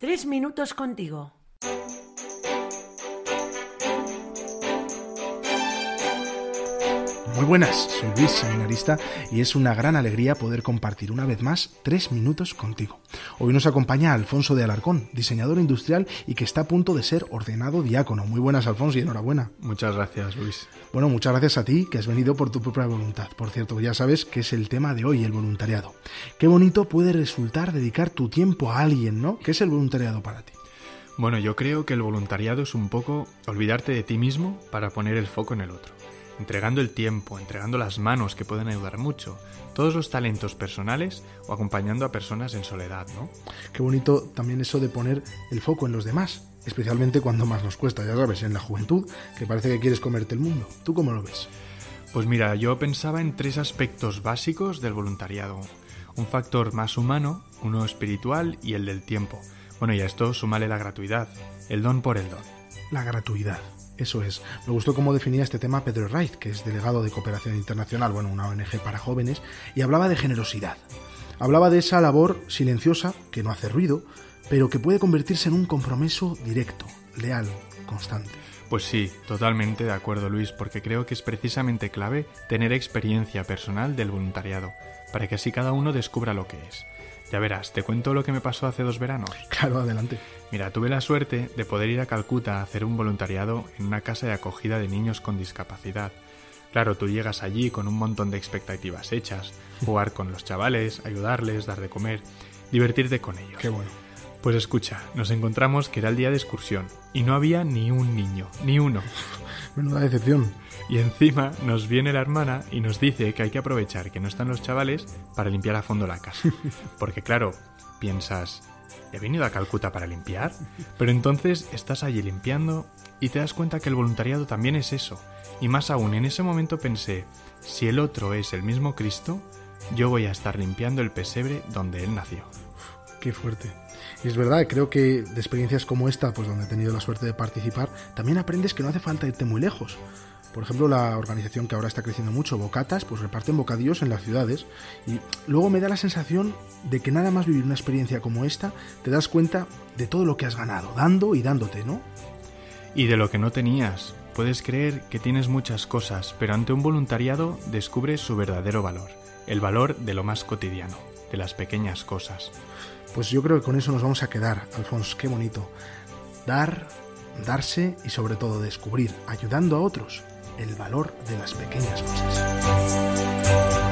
Tres minutos contigo. Muy buenas, soy Luis, seminarista, y es una gran alegría poder compartir una vez más tres minutos contigo. Hoy nos acompaña Alfonso de Alarcón, diseñador industrial y que está a punto de ser ordenado diácono. Muy buenas, Alfonso, y enhorabuena. Muchas gracias, Luis. Bueno, muchas gracias a ti, que has venido por tu propia voluntad. Por cierto, ya sabes que es el tema de hoy, el voluntariado. Qué bonito puede resultar dedicar tu tiempo a alguien, ¿no? ¿Qué es el voluntariado para ti? Bueno, yo creo que el voluntariado es un poco olvidarte de ti mismo para poner el foco en el otro entregando el tiempo, entregando las manos que pueden ayudar mucho, todos los talentos personales o acompañando a personas en soledad, ¿no? Qué bonito también eso de poner el foco en los demás, especialmente cuando más nos cuesta, ya sabes, en la juventud, que parece que quieres comerte el mundo. ¿Tú cómo lo ves? Pues mira, yo pensaba en tres aspectos básicos del voluntariado. Un factor más humano, uno espiritual y el del tiempo. Bueno, y a esto súmale la gratuidad, el don por el don. La gratuidad. Eso es. Me gustó cómo definía este tema Pedro Reich, que es delegado de Cooperación Internacional, bueno, una ONG para jóvenes, y hablaba de generosidad. Hablaba de esa labor silenciosa, que no hace ruido, pero que puede convertirse en un compromiso directo, leal, constante. Pues sí, totalmente de acuerdo Luis, porque creo que es precisamente clave tener experiencia personal del voluntariado, para que así cada uno descubra lo que es. Ya verás, te cuento lo que me pasó hace dos veranos. Claro, adelante. Mira, tuve la suerte de poder ir a Calcuta a hacer un voluntariado en una casa de acogida de niños con discapacidad. Claro, tú llegas allí con un montón de expectativas hechas, jugar con los chavales, ayudarles, dar de comer, divertirte con ellos. Qué bueno. Pues escucha, nos encontramos que era el día de excursión y no había ni un niño, ni uno. Menuda decepción. Y encima nos viene la hermana y nos dice que hay que aprovechar que no están los chavales para limpiar a fondo la casa. Porque claro, piensas, ¿he venido a Calcuta para limpiar? Pero entonces estás allí limpiando y te das cuenta que el voluntariado también es eso. Y más aún, en ese momento pensé, si el otro es el mismo Cristo, yo voy a estar limpiando el pesebre donde él nació. Qué fuerte. Y es verdad, creo que de experiencias como esta, pues donde he tenido la suerte de participar, también aprendes que no hace falta irte muy lejos. Por ejemplo, la organización que ahora está creciendo mucho, Bocatas, pues reparten bocadillos en las ciudades. Y luego me da la sensación de que nada más vivir una experiencia como esta, te das cuenta de todo lo que has ganado, dando y dándote, ¿no? Y de lo que no tenías. Puedes creer que tienes muchas cosas, pero ante un voluntariado descubres su verdadero valor, el valor de lo más cotidiano, de las pequeñas cosas. Pues yo creo que con eso nos vamos a quedar, Alfonso, qué bonito. Dar, darse y sobre todo descubrir, ayudando a otros, el valor de las pequeñas cosas.